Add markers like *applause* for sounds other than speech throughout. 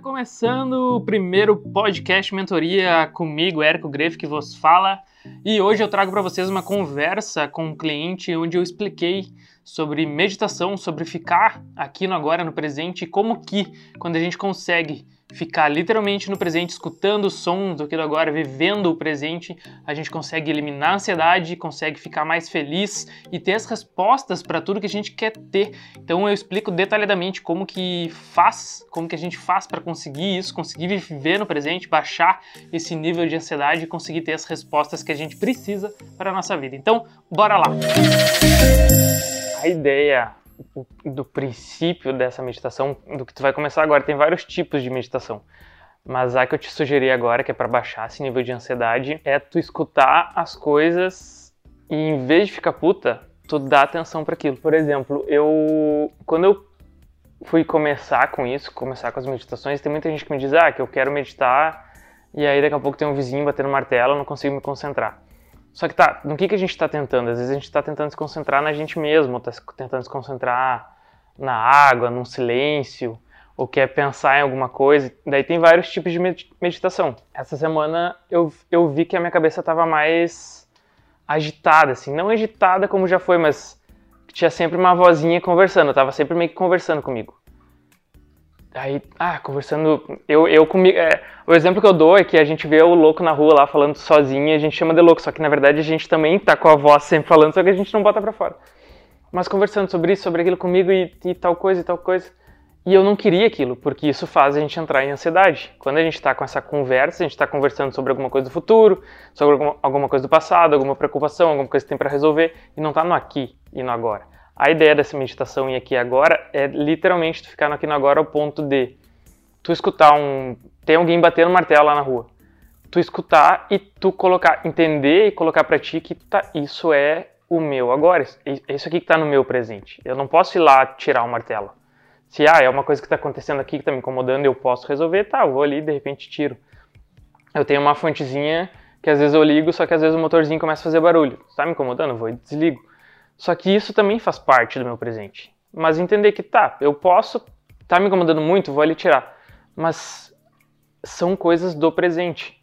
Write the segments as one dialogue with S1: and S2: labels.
S1: começando o primeiro podcast mentoria comigo, Érico Greff, que vos fala. E hoje eu trago para vocês uma conversa com um cliente onde eu expliquei sobre meditação, sobre ficar aqui no agora, no presente, e como que quando a gente consegue ficar literalmente no presente, escutando o som do aqui do agora, vivendo o presente, a gente consegue eliminar a ansiedade, consegue ficar mais feliz e ter as respostas para tudo que a gente quer ter. Então eu explico detalhadamente como que faz, como que a gente faz para conseguir isso, conseguir viver no presente, baixar esse nível de ansiedade e conseguir ter as respostas que a gente precisa para a nossa vida. Então, bora lá. A ideia do princípio dessa meditação, do que tu vai começar agora. Tem vários tipos de meditação. Mas a que eu te sugeri agora, que é para baixar esse nível de ansiedade, é tu escutar as coisas e em vez de ficar puta, tu dá atenção para aquilo. Por exemplo, eu quando eu fui começar com isso, começar com as meditações, tem muita gente que me diz: "Ah, que eu quero meditar" e aí daqui a pouco tem um vizinho batendo martelo, eu não consigo me concentrar. Só que tá, no que, que a gente está tentando? Às vezes a gente está tentando se concentrar na gente mesmo, está tentando se concentrar na água, num silêncio, ou quer pensar em alguma coisa. Daí tem vários tipos de meditação. Essa semana eu, eu vi que a minha cabeça estava mais agitada, assim. Não agitada como já foi, mas tinha sempre uma vozinha conversando. Eu tava sempre meio que conversando comigo. Aí, ah, conversando. Eu, eu comigo. É, o exemplo que eu dou é que a gente vê o louco na rua lá falando sozinho e a gente chama de louco. Só que na verdade a gente também tá com a voz sempre falando, só que a gente não bota pra fora. Mas conversando sobre isso, sobre aquilo comigo e, e tal coisa e tal coisa. E eu não queria aquilo, porque isso faz a gente entrar em ansiedade. Quando a gente está com essa conversa, a gente está conversando sobre alguma coisa do futuro, sobre alguma, alguma coisa do passado, alguma preocupação, alguma coisa que tem para resolver, e não está no aqui e no agora. A ideia dessa meditação e aqui agora é literalmente tu ficar aqui no agora ao ponto de tu escutar um. Tem alguém batendo martelo lá na rua. Tu escutar e tu colocar, entender e colocar para ti que tá, isso é o meu agora. Isso aqui que tá no meu presente. Eu não posso ir lá tirar o martelo. Se ah, é uma coisa que está acontecendo aqui que está me incomodando, eu posso resolver, tá, eu vou ali e de repente tiro. Eu tenho uma fontezinha que às vezes eu ligo, só que às vezes o motorzinho começa a fazer barulho. Está me incomodando? Eu vou e desligo. Só que isso também faz parte do meu presente. Mas entender que tá, eu posso, tá me incomodando muito, vou ali tirar. Mas são coisas do presente.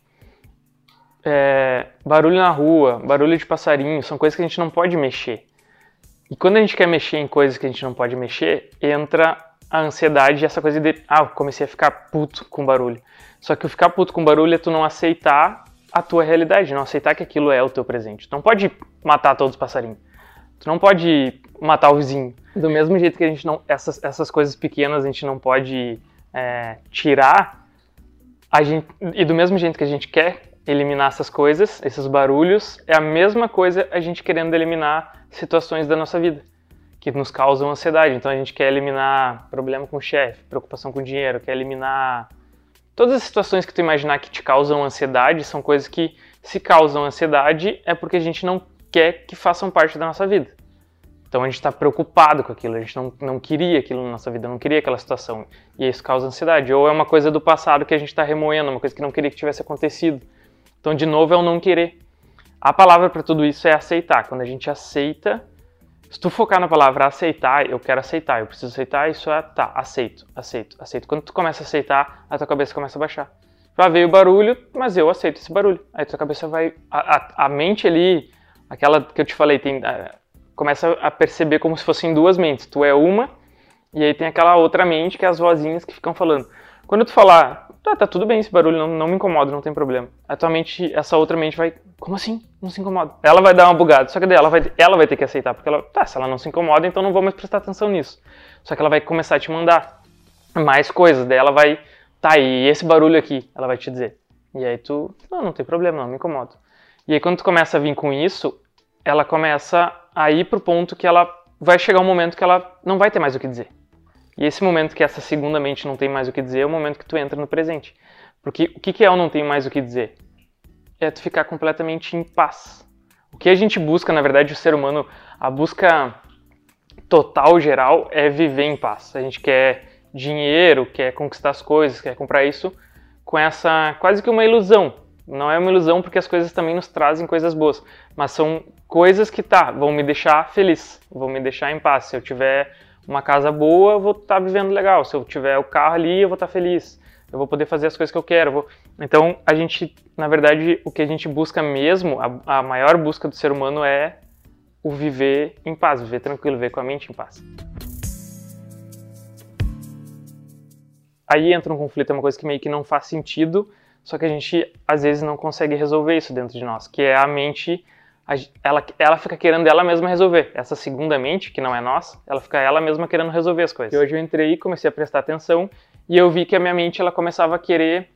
S1: É, barulho na rua, barulho de passarinho, são coisas que a gente não pode mexer. E quando a gente quer mexer em coisas que a gente não pode mexer, entra a ansiedade e essa coisa de, ah, eu comecei a ficar puto com barulho. Só que o ficar puto com barulho é tu não aceitar a tua realidade, não aceitar que aquilo é o teu presente. Não pode matar todos os passarinhos. Tu não pode matar o vizinho. Do mesmo jeito que a gente não. Essas, essas coisas pequenas a gente não pode é, tirar. A gente, e do mesmo jeito que a gente quer eliminar essas coisas, esses barulhos, é a mesma coisa a gente querendo eliminar situações da nossa vida que nos causam ansiedade. Então a gente quer eliminar problema com o chefe, preocupação com o dinheiro, quer eliminar todas as situações que tu imaginar que te causam ansiedade são coisas que se causam ansiedade é porque a gente não quer que façam parte da nossa vida. Então a gente está preocupado com aquilo, a gente não, não queria aquilo na nossa vida, não queria aquela situação. E isso causa ansiedade. Ou é uma coisa do passado que a gente está remoendo, uma coisa que não queria que tivesse acontecido. Então, de novo, é o não querer. A palavra para tudo isso é aceitar. Quando a gente aceita, se tu focar na palavra aceitar, eu quero aceitar, eu preciso aceitar, isso é tá, aceito, aceito, aceito. Quando tu começa a aceitar, a tua cabeça começa a baixar. Já veio o barulho, mas eu aceito esse barulho. Aí tua cabeça vai. A, a, a mente ali aquela que eu te falei, tem, uh, começa a perceber como se fossem duas mentes. Tu é uma, e aí tem aquela outra mente que é as vozinhas que ficam falando. Quando tu falar, tá, tá tudo bem esse barulho, não, não me incomoda, não tem problema. A tua mente, essa outra mente vai, como assim? Não se incomoda. Ela vai dar uma bugada, só que daí ela vai, ela vai ter que aceitar, porque ela, tá, se ela não se incomoda, então não vou mais prestar atenção nisso. Só que ela vai começar a te mandar mais coisas, daí ela vai, tá, e esse barulho aqui, ela vai te dizer. E aí tu, não, não tem problema, não me incomoda. E aí quando tu começa a vir com isso, ela começa a ir pro ponto que ela vai chegar um momento que ela não vai ter mais o que dizer. E esse momento que essa segunda mente não tem mais o que dizer é o momento que tu entra no presente. Porque o que é o não tem mais o que dizer? É tu ficar completamente em paz. O que a gente busca, na verdade, o ser humano, a busca total, geral, é viver em paz. A gente quer dinheiro, quer conquistar as coisas, quer comprar isso com essa quase que uma ilusão não é uma ilusão porque as coisas também nos trazem coisas boas, mas são coisas que tá, vão me deixar feliz, vão me deixar em paz. Se eu tiver uma casa boa, eu vou estar tá vivendo legal. Se eu tiver o carro ali, eu vou estar tá feliz. eu vou poder fazer as coisas que eu quero. Vou... Então, a gente, na verdade, o que a gente busca mesmo, a, a maior busca do ser humano é o viver em paz, viver tranquilo, viver com a mente em paz. Aí entra um conflito, é uma coisa que meio que não faz sentido, só que a gente às vezes não consegue resolver isso dentro de nós, que é a mente, ela, ela fica querendo ela mesma resolver. Essa segunda mente, que não é nossa, ela fica ela mesma querendo resolver as coisas. E hoje eu entrei e comecei a prestar atenção e eu vi que a minha mente ela começava a querer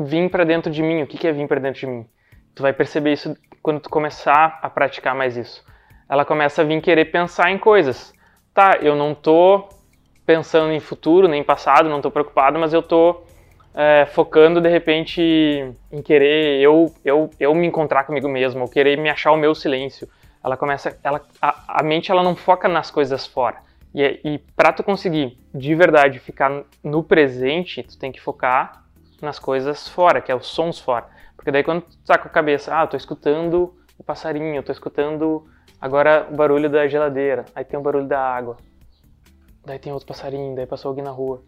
S1: vir para dentro de mim. O que, que é vir para dentro de mim? Tu vai perceber isso quando tu começar a praticar mais isso. Ela começa a vir querer pensar em coisas. Tá, eu não tô pensando em futuro nem passado, não tô preocupado, mas eu tô é, focando de repente em querer eu, eu, eu me encontrar comigo mesmo, ou querer me achar o meu silêncio. Ela começa, ela, a, a mente ela não foca nas coisas fora. E, e para tu conseguir de verdade ficar no presente, tu tem que focar nas coisas fora, que é os sons fora. Porque daí quando tu tá com a cabeça, ah, tô escutando o passarinho, tô escutando agora o barulho da geladeira, aí tem o barulho da água, daí tem outro passarinho, daí passou alguém na rua.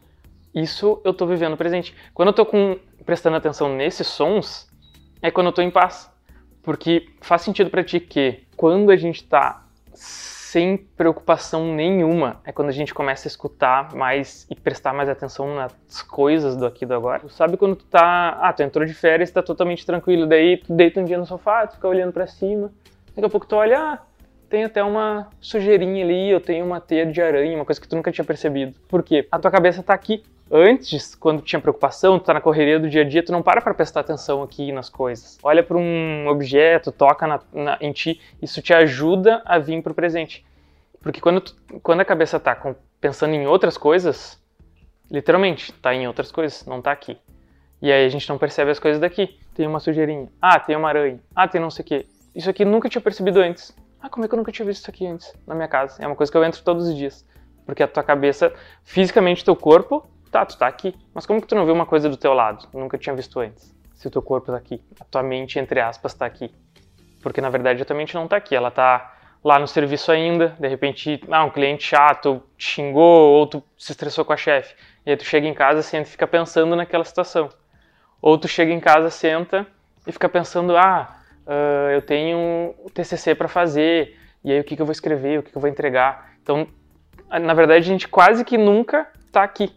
S1: Isso eu tô vivendo presente. Quando eu tô com, prestando atenção nesses sons, é quando eu tô em paz. Porque faz sentido para ti que quando a gente tá sem preocupação nenhuma, é quando a gente começa a escutar mais e prestar mais atenção nas coisas do aqui e do agora. Sabe quando tu tá, ah, tu entrou de férias, tá totalmente tranquilo, daí tu deita um dia no sofá, tu fica olhando para cima, daqui a pouco tu olha, ah, tem até uma sujeirinha ali, eu tenho uma teia de aranha, uma coisa que tu nunca tinha percebido. Por quê? A tua cabeça tá aqui. Antes, quando tinha preocupação, tu tá na correria do dia a dia, tu não para para prestar atenção aqui nas coisas. Olha para um objeto, toca na, na, em ti, isso te ajuda a vir pro presente. Porque quando, tu, quando a cabeça tá com, pensando em outras coisas, literalmente, tá em outras coisas, não tá aqui. E aí a gente não percebe as coisas daqui. Tem uma sujeirinha. Ah, tem uma aranha. Ah, tem não sei o quê. Isso aqui nunca tinha percebido antes. Ah, como é que eu nunca tinha visto isso aqui antes na minha casa? É uma coisa que eu entro todos os dias. Porque a tua cabeça, fisicamente, teu corpo, tá, tu tá aqui. Mas como que tu não viu uma coisa do teu lado? Nunca tinha visto antes. Se o teu corpo tá aqui. A tua mente, entre aspas, tá aqui. Porque na verdade a tua mente não tá aqui. Ela tá lá no serviço ainda. De repente, ah, um cliente chato te xingou ou tu se estressou com a chefe. E aí tu chega em casa, senta e fica pensando naquela situação. Ou tu chega em casa, senta e fica pensando, ah, uh, eu tenho o TCC para fazer, e aí o que, que eu vou escrever, o que, que eu vou entregar. Então, na verdade, a gente quase que nunca está aqui.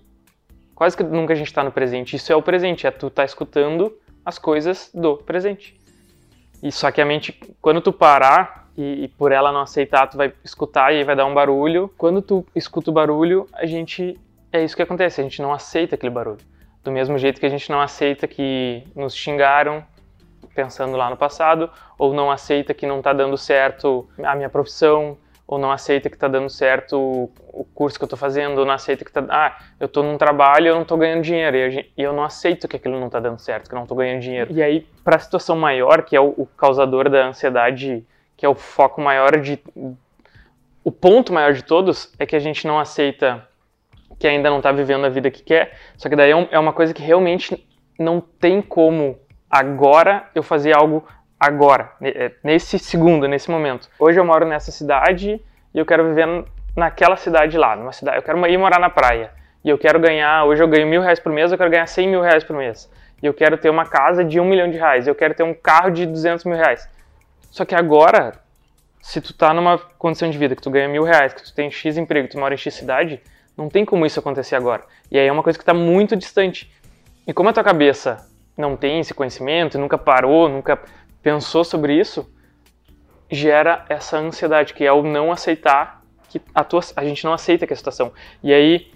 S1: Quase que nunca a gente está no presente. Isso é o presente, é tu tá escutando as coisas do presente. E só que a mente, quando tu parar e, e, por ela não aceitar, tu vai escutar e aí vai dar um barulho. Quando tu escuta o barulho, a gente é isso que acontece, a gente não aceita aquele barulho. Do mesmo jeito que a gente não aceita que nos xingaram, pensando lá no passado, ou não aceita que não está dando certo a minha profissão, ou não aceita que está dando certo o curso que eu estou fazendo, ou não aceita que está, ah, eu estou num trabalho e eu não estou ganhando dinheiro, e eu não aceito que aquilo não está dando certo, que eu não estou ganhando dinheiro. E aí, para a situação maior, que é o, o causador da ansiedade, que é o foco maior de, o ponto maior de todos, é que a gente não aceita que ainda não está vivendo a vida que quer, só que daí é, é uma coisa que realmente não tem como agora eu fazer algo agora, é, nesse segundo, nesse momento. Hoje eu moro nessa cidade e eu quero viver naquela cidade lá, numa cidade. Eu quero ir morar na praia e eu quero ganhar. Hoje eu ganho mil reais por mês, eu quero ganhar cem mil reais por mês. E eu quero ter uma casa de um milhão de reais. Eu quero ter um carro de duzentos mil reais. Só que agora, se tu tá numa condição de vida que tu ganha mil reais, que tu tem X emprego, tu mora em X cidade, não tem como isso acontecer agora. E aí é uma coisa que está muito distante. E como a tua cabeça não tem esse conhecimento, nunca parou, nunca pensou sobre isso, gera essa ansiedade, que é o não aceitar que a tua, a gente não aceita que a situação. E aí,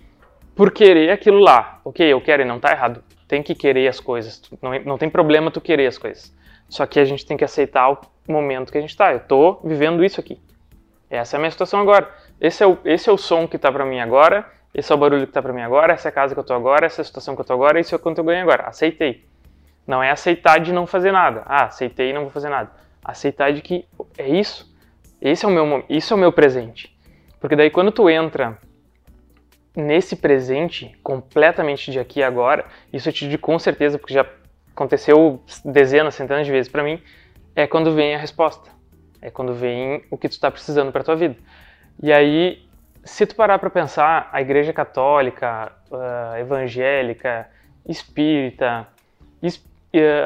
S1: por querer aquilo lá, ok, eu quero e não tá errado, tem que querer as coisas, não, não tem problema tu querer as coisas. Só que a gente tem que aceitar o momento que a gente tá. Eu tô vivendo isso aqui. Essa é a minha situação agora. Esse é o, esse é o som que tá para mim agora, esse é o barulho que tá para mim agora, essa é a casa que eu tô agora, essa é a situação que eu tô agora, isso é quanto eu ganho agora. Aceitei. Não é aceitar de não fazer nada. Ah, aceitei e não vou fazer nada. Aceitar de que é isso. Esse é o meu isso é o meu presente. Porque daí quando tu entra nesse presente completamente de aqui e agora, isso eu te digo com certeza porque já aconteceu dezenas, centenas de vezes para mim, é quando vem a resposta. É quando vem o que tu está precisando para tua vida. E aí, se tu parar para pensar, a Igreja Católica, uh, evangélica, espírita,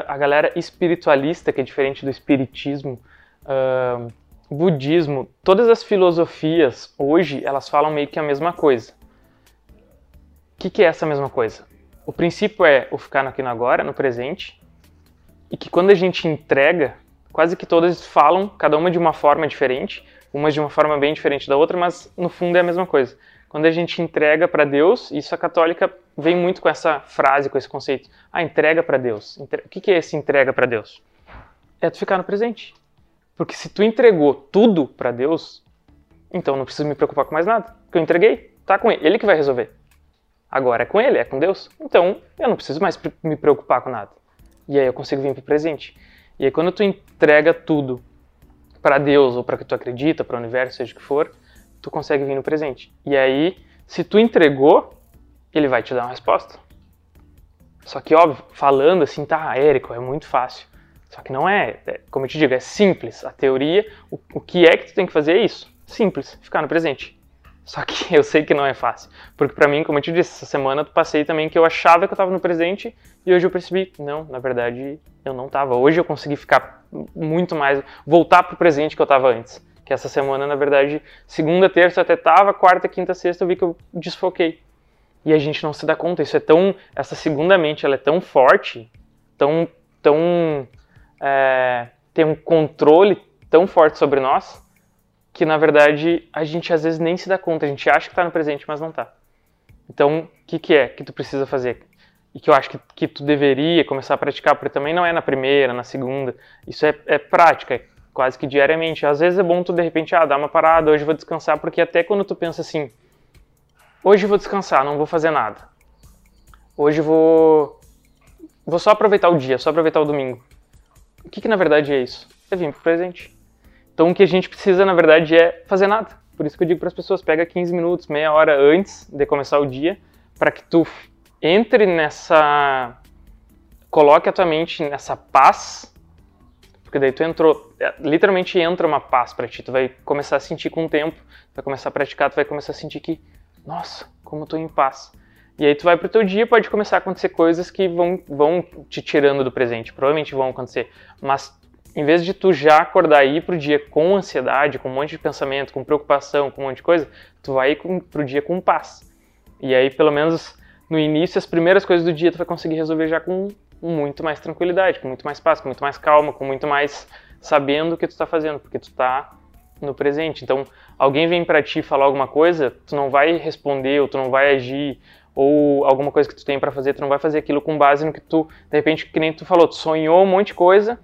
S1: a galera espiritualista, que é diferente do espiritismo, uh, budismo, todas as filosofias hoje elas falam meio que a mesma coisa. O que, que é essa mesma coisa? O princípio é o ficar aqui no agora, no presente, e que quando a gente entrega, quase que todas falam, cada uma de uma forma diferente, umas de uma forma bem diferente da outra, mas no fundo é a mesma coisa. Quando a gente entrega para Deus, isso a católica vem muito com essa frase, com esse conceito. Ah, entrega para Deus. O que é esse entrega para Deus? É tu ficar no presente. Porque se tu entregou tudo para Deus, então não preciso me preocupar com mais nada. Porque eu entreguei, tá com ele, ele que vai resolver. Agora é com ele, é com Deus. Então eu não preciso mais me preocupar com nada. E aí eu consigo vir para o presente. E aí quando tu entrega tudo para Deus ou para que tu acredita, para o universo, seja o que for, tu consegue vir no presente. E aí, se tu entregou, ele vai te dar uma resposta. Só que, óbvio, falando assim, tá, Érico, é muito fácil. Só que não é, é, como eu te digo, é simples. A teoria, o, o que é que tu tem que fazer é isso. Simples, ficar no presente. Só que *laughs* eu sei que não é fácil. Porque para mim, como eu te disse, essa semana eu passei também que eu achava que eu estava no presente e hoje eu percebi, não, na verdade eu não estava. Hoje eu consegui ficar muito mais, voltar pro presente que eu estava antes. Que essa semana, na verdade, segunda, terça até tava, quarta, quinta, sexta eu vi que eu desfoquei. E a gente não se dá conta, isso é tão, essa segunda mente, ela é tão forte, tão, tão, é, tem um controle tão forte sobre nós, que na verdade a gente às vezes nem se dá conta, a gente acha que está no presente, mas não está. Então, o que, que é que tu precisa fazer? E que eu acho que, que tu deveria começar a praticar, porque também não é na primeira, na segunda. Isso é, é prática, é quase que diariamente. Às vezes é bom tu de repente, ah, dar uma parada, hoje vou descansar, porque até quando tu pensa assim, hoje vou descansar, não vou fazer nada. Hoje vou vou só aproveitar o dia, só aproveitar o domingo. O que, que na verdade é isso? É vir pro presente. Então o que a gente precisa, na verdade, é fazer nada. Por isso que eu digo para as pessoas, pega 15 minutos, meia hora antes de começar o dia, para que tu entre nessa coloque a tua mente nessa paz, porque daí tu entrou, é, literalmente entra uma paz para ti, tu vai começar a sentir com o tempo, vai começar a praticar, tu vai começar a sentir que, nossa, como eu tô em paz. E aí tu vai pro teu dia, pode começar a acontecer coisas que vão, vão te tirando do presente, provavelmente vão acontecer, mas em vez de tu já acordar e ir pro dia com ansiedade, com um monte de pensamento, com preocupação, com um monte de coisa, tu vai ir com, pro dia com paz. E aí, pelo menos no início, as primeiras coisas do dia tu vai conseguir resolver já com muito mais tranquilidade, com muito mais paz, com muito mais calma, com muito mais sabendo o que tu tá fazendo, porque tu tá no presente. Então, alguém vem para ti falar alguma coisa, tu não vai responder, ou tu não vai agir, ou alguma coisa que tu tem para fazer, tu não vai fazer aquilo com base no que tu, de repente, que nem tu falou, tu sonhou um monte de coisa,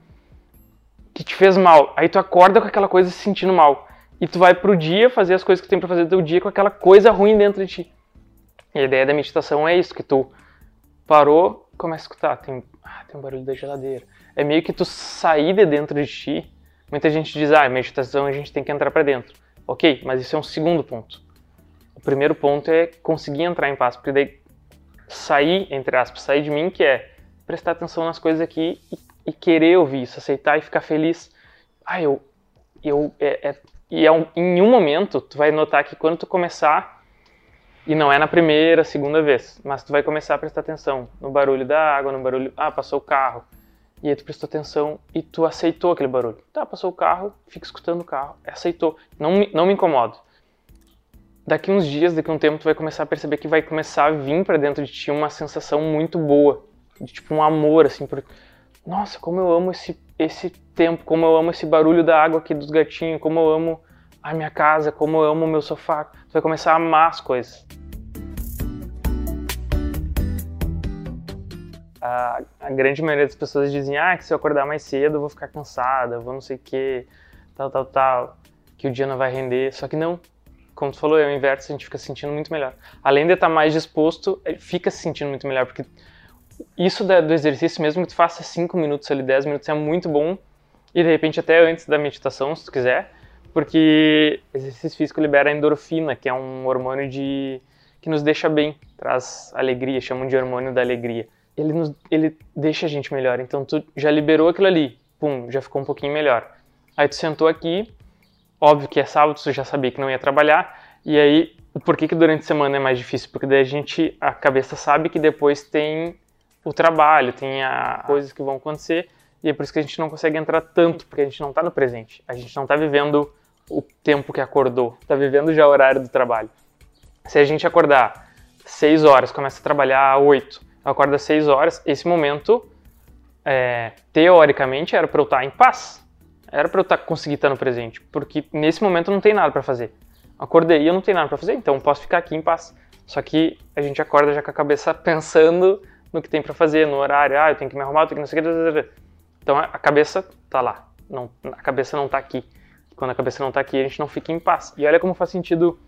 S1: que te fez mal. Aí tu acorda com aquela coisa se sentindo mal. E tu vai pro dia fazer as coisas que tu tem pra fazer do teu dia com aquela coisa ruim dentro de ti. E a ideia da meditação é isso, que tu parou, começa a escutar, tem, ah, tem um barulho da geladeira. É meio que tu sair de dentro de ti. Muita gente diz, ah, meditação a gente tem que entrar para dentro. Ok, mas isso é um segundo ponto. O primeiro ponto é conseguir entrar em paz, porque daí sair, entre aspas, sair de mim, que é prestar atenção nas coisas aqui e e querer ouvir isso, aceitar e ficar feliz. Ah, eu. eu é, é, e é um, em um momento, tu vai notar que quando tu começar, e não é na primeira, segunda vez, mas tu vai começar a prestar atenção no barulho da água, no barulho. Ah, passou o carro. E aí tu prestou atenção e tu aceitou aquele barulho. Tá, passou o carro, fica escutando o carro, aceitou. Não, não me incomodo. Daqui uns dias, daqui um tempo, tu vai começar a perceber que vai começar a vir para dentro de ti uma sensação muito boa. De tipo um amor, assim, por nossa, como eu amo esse, esse tempo, como eu amo esse barulho da água aqui dos gatinhos, como eu amo a minha casa, como eu amo o meu sofá. Você vai começar a amar as coisas. A, a, grande maioria das pessoas dizem, ah, que se eu acordar mais cedo eu vou ficar cansada, vou não sei o que, tal, tal, tal, que o dia não vai render. Só que não, como tu falou, é o inverso, a gente fica se sentindo muito melhor. Além de estar mais disposto, fica se sentindo muito melhor, porque isso do exercício, mesmo que tu faça 5 minutos ali, 10 minutos, é muito bom. E de repente até antes da meditação, se tu quiser, porque exercício físico libera endorfina, que é um hormônio de que nos deixa bem, traz alegria, chamam de hormônio da alegria. Ele, nos, ele deixa a gente melhor, então tu já liberou aquilo ali, pum, já ficou um pouquinho melhor. Aí tu sentou aqui, óbvio que é sábado, tu já sabia que não ia trabalhar, e aí por que, que durante a semana é mais difícil? Porque daí a gente, a cabeça sabe que depois tem o trabalho, tem a coisas que vão acontecer, e é por isso que a gente não consegue entrar tanto, porque a gente não está no presente. A gente não está vivendo o tempo que acordou, está vivendo já o horário do trabalho. Se a gente acordar 6 horas, começa a trabalhar 8, acorda 6 horas, esse momento, é, teoricamente, era para eu estar em paz. Era para eu estar, conseguir estar no presente, porque nesse momento não tem nada para fazer. Acordei e eu não tenho nada para fazer, então posso ficar aqui em paz. Só que a gente acorda já com a cabeça *laughs* pensando no que tem para fazer, no horário, ah, eu tenho que me arrumar, eu tenho que não sei o que. Então a cabeça tá lá, não, a cabeça não tá aqui. Quando a cabeça não tá aqui, a gente não fica em paz. E olha como faz sentido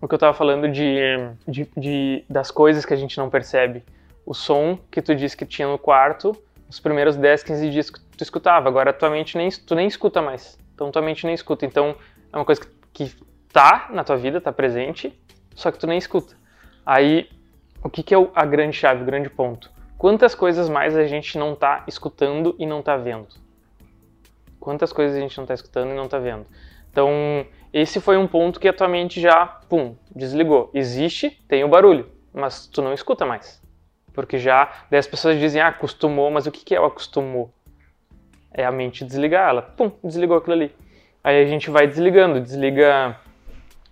S1: o que eu tava falando de, de, de das coisas que a gente não percebe. O som que tu disse que tinha no quarto, os primeiros 10, 15 dias que tu escutava, agora tua mente nem, tu nem escuta mais. Então tua mente nem escuta. Então é uma coisa que, que tá na tua vida, tá presente, só que tu nem escuta. Aí, o que, que é a grande chave, o grande ponto? Quantas coisas mais a gente não está escutando e não está vendo? Quantas coisas a gente não está escutando e não está vendo? Então, esse foi um ponto que a tua mente já, pum, desligou. Existe, tem o barulho, mas tu não escuta mais. Porque já, daí as pessoas dizem, ah, acostumou, mas o que, que é o acostumou? É a mente desligar, ela, pum, desligou aquilo ali. Aí a gente vai desligando, desliga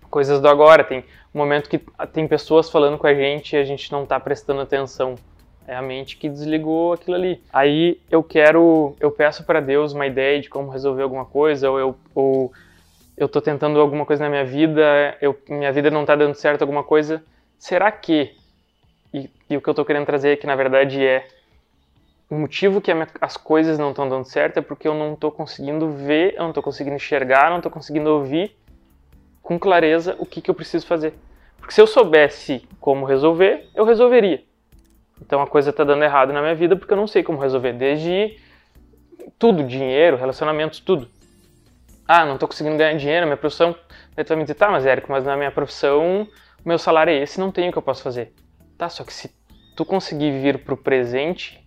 S1: coisas do agora. Tem um momento que tem pessoas falando com a gente e a gente não está prestando atenção. É a mente que desligou aquilo ali. Aí eu quero, eu peço para Deus uma ideia de como resolver alguma coisa, ou eu, ou eu tô tentando alguma coisa na minha vida, eu, minha vida não tá dando certo alguma coisa. Será que? E, e o que eu tô querendo trazer aqui na verdade é o motivo que as coisas não estão dando certo é porque eu não estou conseguindo ver, eu não estou conseguindo enxergar, não estou conseguindo ouvir com clareza o que, que eu preciso fazer. Porque se eu soubesse como resolver, eu resolveria. Então a coisa está dando errado na minha vida porque eu não sei como resolver. Desde tudo, dinheiro, relacionamentos, tudo. Ah, não estou conseguindo ganhar dinheiro, minha profissão. Aí tu vai me dizer, tá, mas Érico, mas na minha profissão, o meu salário é esse, não tenho o que eu posso fazer. Tá, só que se tu conseguir vir pro presente,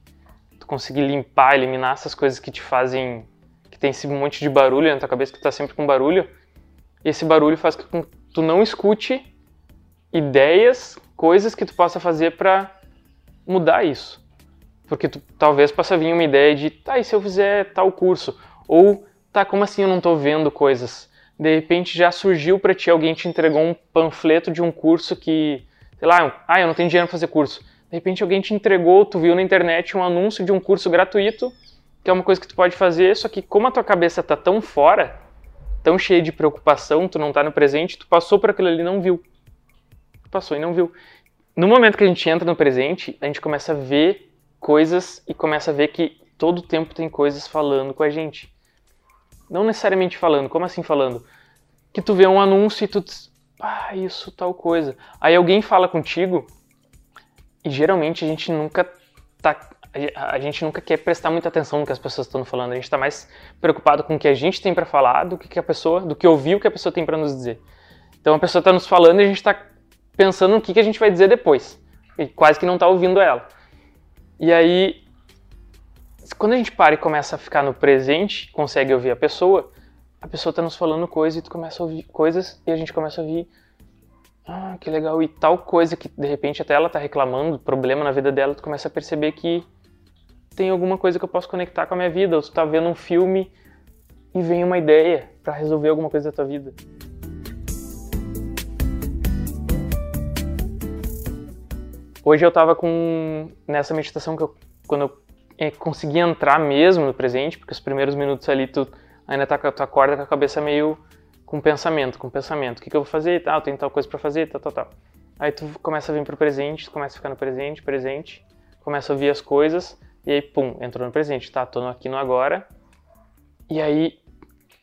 S1: tu conseguir limpar, eliminar essas coisas que te fazem. que tem esse monte de barulho na tua cabeça, que tu tá sempre com barulho, esse barulho faz com que tu não escute ideias, coisas que tu possa fazer para mudar isso. Porque tu talvez possa vir uma ideia de, tá, e se eu fizer tal curso? Ou, tá, como assim eu não estou vendo coisas? De repente já surgiu para ti, alguém te entregou um panfleto de um curso que, sei lá, ah, eu não tenho dinheiro para fazer curso. De repente alguém te entregou, tu viu na internet um anúncio de um curso gratuito, que é uma coisa que tu pode fazer, só que como a tua cabeça tá tão fora, tão cheia de preocupação, tu não tá no presente, tu passou por aquilo ali e não viu. Passou e não viu no momento que a gente entra no presente, a gente começa a ver coisas e começa a ver que todo tempo tem coisas falando com a gente. Não necessariamente falando, como assim falando? Que tu vê um anúncio e tu diz, ah, isso, tal coisa. Aí alguém fala contigo e geralmente a gente nunca tá a gente nunca quer prestar muita atenção no que as pessoas estão falando. A gente está mais preocupado com o que a gente tem para falar do que a pessoa, do que ouvir o que a pessoa tem para nos dizer. Então a pessoa está nos falando e a gente está pensando no que, que a gente vai dizer depois. E quase que não está ouvindo ela. E aí, quando a gente para e começa a ficar no presente, consegue ouvir a pessoa, a pessoa está nos falando coisas e tu começa a ouvir coisas e a gente começa a ouvir ah, que legal, e tal coisa que de repente até ela está reclamando, problema na vida dela, tu começa a perceber que tem alguma coisa que eu posso conectar com a minha vida, ou tu tá vendo um filme e vem uma ideia para resolver alguma coisa da tua vida. Hoje eu estava com nessa meditação que eu, quando eu eh, consegui entrar mesmo no presente, porque os primeiros minutos ali tu ainda tá tu acorda com a cabeça meio com pensamento, com pensamento, o que, que eu vou fazer, tal, tem tal coisa para fazer, tal, tal, tal. Aí tu começa a vir pro presente, tu começa a ficar no presente, presente, começa a ouvir as coisas e aí pum, entrou no presente, tá, tô aqui no agora. E aí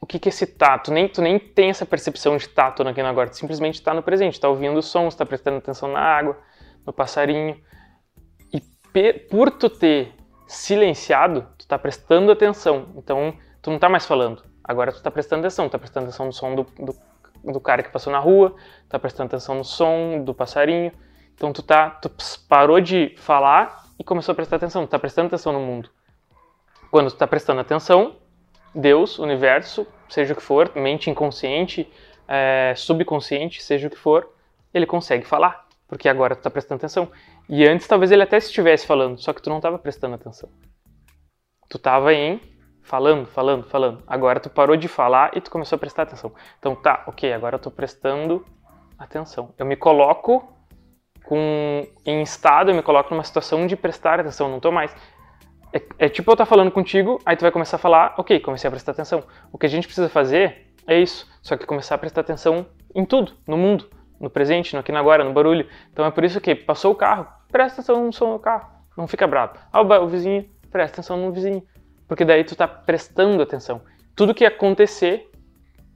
S1: o que, que é esse tato? Tu nem, tu nem tem essa percepção de tato aqui no agora, tu simplesmente está no presente, tá ouvindo os sons, tá prestando atenção na água, no passarinho. E por tu ter silenciado, tu tá prestando atenção. Então, tu não tá mais falando. Agora tu tá prestando atenção. Tá prestando atenção no som do, do, do cara que passou na rua, tá prestando atenção no som do passarinho. Então, tu tá, tu parou de falar e começou a prestar atenção. Tu tá prestando atenção no mundo. Quando tu tá prestando atenção, Deus, universo, seja o que for, mente inconsciente, é, subconsciente, seja o que for, ele consegue falar porque agora tu tá prestando atenção. E antes talvez ele até estivesse falando, só que tu não estava prestando atenção. Tu estava em falando, falando, falando. Agora tu parou de falar e tu começou a prestar atenção. Então tá, ok, agora eu tô prestando atenção. Eu me coloco com, em estado, eu me coloco numa situação de prestar atenção, não tô mais. É, é tipo eu estar tá falando contigo, aí tu vai começar a falar, ok, comecei a prestar atenção. O que a gente precisa fazer é isso, só que começar a prestar atenção em tudo, no mundo, no presente, no aqui no agora, no barulho. Então é por isso que passou o carro, presta atenção no som do carro, não fica bravo. Ah, o vizinho, presta atenção no vizinho, porque daí tu tá prestando atenção. Tudo que acontecer,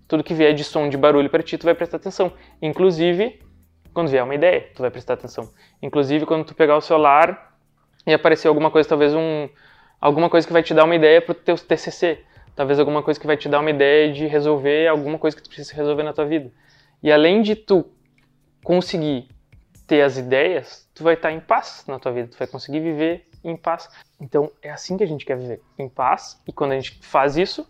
S1: tudo que vier de som, de barulho para ti, tu vai prestar atenção. Inclusive, quando vier uma ideia, tu vai prestar atenção. Inclusive, quando tu pegar o celular e aparecer alguma coisa, talvez um alguma coisa que vai te dar uma ideia pro teu TCC, talvez alguma coisa que vai te dar uma ideia de resolver alguma coisa que tu precisa resolver na tua vida. E além de tu conseguir ter as ideias, tu vai estar em paz na tua vida, tu vai conseguir viver em paz. Então é assim que a gente quer viver, em paz. E quando a gente faz isso,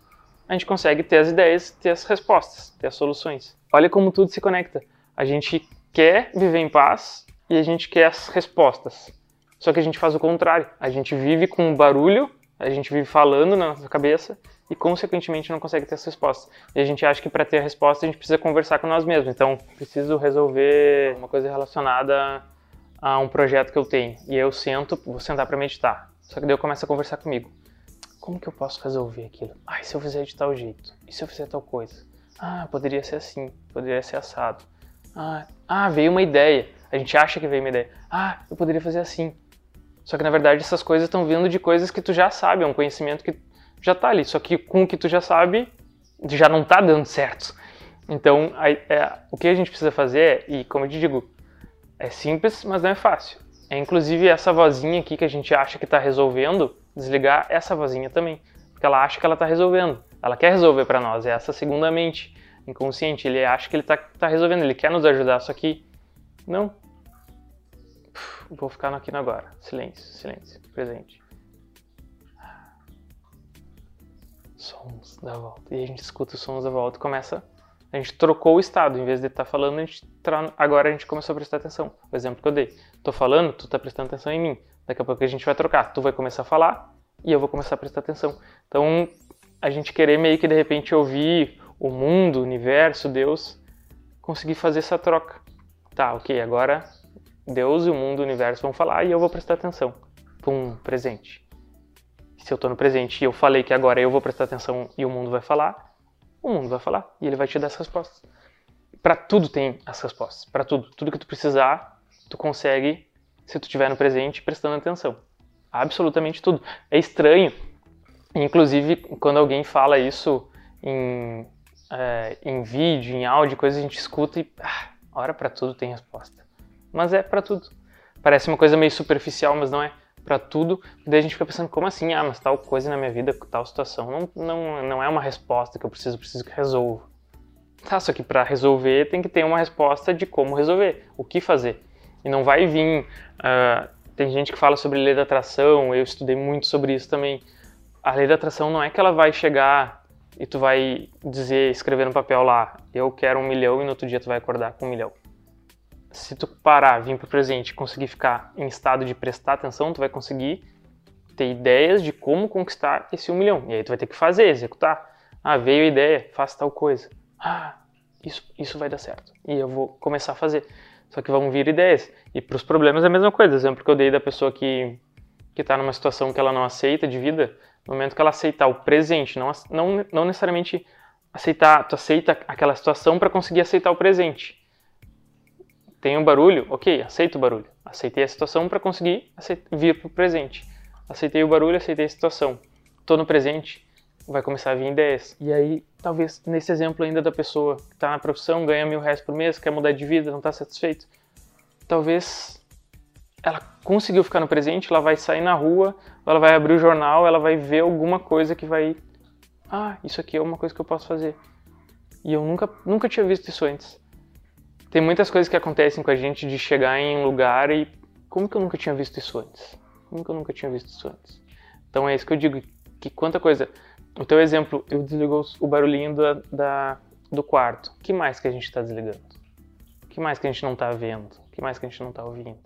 S1: a gente consegue ter as ideias, ter as respostas, ter as soluções. Olha como tudo se conecta. A gente quer viver em paz e a gente quer as respostas. Só que a gente faz o contrário. A gente vive com barulho, a gente vive falando na nossa cabeça e, consequentemente, não consegue ter as respostas. E a gente acha que para ter a resposta a gente precisa conversar com nós mesmos. Então, preciso resolver uma coisa relacionada a um projeto que eu tenho. E eu sento, vou sentar para meditar. Só que daí eu começo a conversar comigo. Como que eu posso resolver aquilo? Ah, e se eu fizer de tal jeito? E se eu fizer tal coisa? Ah, poderia ser assim, poderia ser assado. Ah, ah, veio uma ideia. A gente acha que veio uma ideia. Ah, eu poderia fazer assim. Só que na verdade essas coisas estão vindo de coisas que tu já sabe, é um conhecimento que já está ali. Só que com o que tu já sabe, já não está dando certo. Então, a, é, o que a gente precisa fazer, é, e como eu te digo, é simples, mas não é fácil. É inclusive essa vozinha aqui que a gente acha que está resolvendo, desligar essa vozinha também. Porque ela acha que ela está resolvendo. Ela quer resolver para nós. É essa segunda mente inconsciente. Ele acha que ele está tá resolvendo, ele quer nos ajudar, só que não. Vou ficar aqui no agora. Silêncio, silêncio, presente. Sons da volta. E a gente escuta os sons da volta e começa. A gente trocou o estado. Em vez de estar tá falando, a gente tra... agora a gente começou a prestar atenção. O exemplo que eu dei. Tô falando, tu tá prestando atenção em mim. Daqui a pouco a gente vai trocar. Tu vai começar a falar e eu vou começar a prestar atenção. Então, a gente querer meio que de repente ouvir o mundo, o universo, Deus, conseguir fazer essa troca. Tá, ok, agora Deus e o mundo, o universo vão falar e eu vou prestar atenção. Pum, presente. Se eu estou no presente e eu falei que agora eu vou prestar atenção e o mundo vai falar, o mundo vai falar e ele vai te dar as respostas. Para tudo tem as respostas, para tudo. Tudo que tu precisar, tu consegue se tu estiver no presente prestando atenção. Absolutamente tudo. É estranho, inclusive quando alguém fala isso em é, em vídeo, em áudio, coisas a gente escuta e ah, hora para tudo tem resposta. Mas é para tudo. Parece uma coisa meio superficial, mas não é para tudo. Daí a gente fica pensando, como assim? Ah, mas tal coisa na minha vida, tal situação, não, não, não é uma resposta que eu preciso, preciso que resolva. Tá, só que para resolver tem que ter uma resposta de como resolver, o que fazer. E não vai vir. Uh, tem gente que fala sobre lei da atração, eu estudei muito sobre isso também. A lei da atração não é que ela vai chegar e tu vai dizer, escrever no papel lá, eu quero um milhão e no outro dia tu vai acordar com um milhão. Se tu parar, vir para o presente conseguir ficar em estado de prestar atenção, tu vai conseguir ter ideias de como conquistar esse um milhão. E aí tu vai ter que fazer, executar. Ah, veio a ideia, faça tal coisa. Ah, isso, isso vai dar certo. E eu vou começar a fazer. Só que vão vir ideias. E para os problemas é a mesma coisa. Exemplo que eu dei da pessoa que que está numa situação que ela não aceita de vida, no momento que ela aceitar o presente, não, não, não necessariamente aceitar, tu aceita aquela situação para conseguir aceitar o presente. Tem um barulho, ok, aceito o barulho. Aceitei a situação para conseguir vir para o presente. Aceitei o barulho, aceitei a situação. Estou no presente, vai começar a vir ideias. E aí, talvez nesse exemplo ainda da pessoa que está na profissão, ganha mil reais por mês, quer mudar de vida, não está satisfeito. Talvez ela conseguiu ficar no presente, ela vai sair na rua, ela vai abrir o jornal, ela vai ver alguma coisa que vai. Ah, isso aqui é uma coisa que eu posso fazer. E eu nunca, nunca tinha visto isso antes. Tem muitas coisas que acontecem com a gente de chegar em um lugar e. Como que eu nunca tinha visto isso antes? Como que eu nunca tinha visto isso antes? Então é isso que eu digo, que quanta coisa. O teu exemplo, eu desligou o barulhinho da, da do quarto. Que mais que a gente está desligando? Que mais que a gente não está vendo? que mais que a gente não tá ouvindo?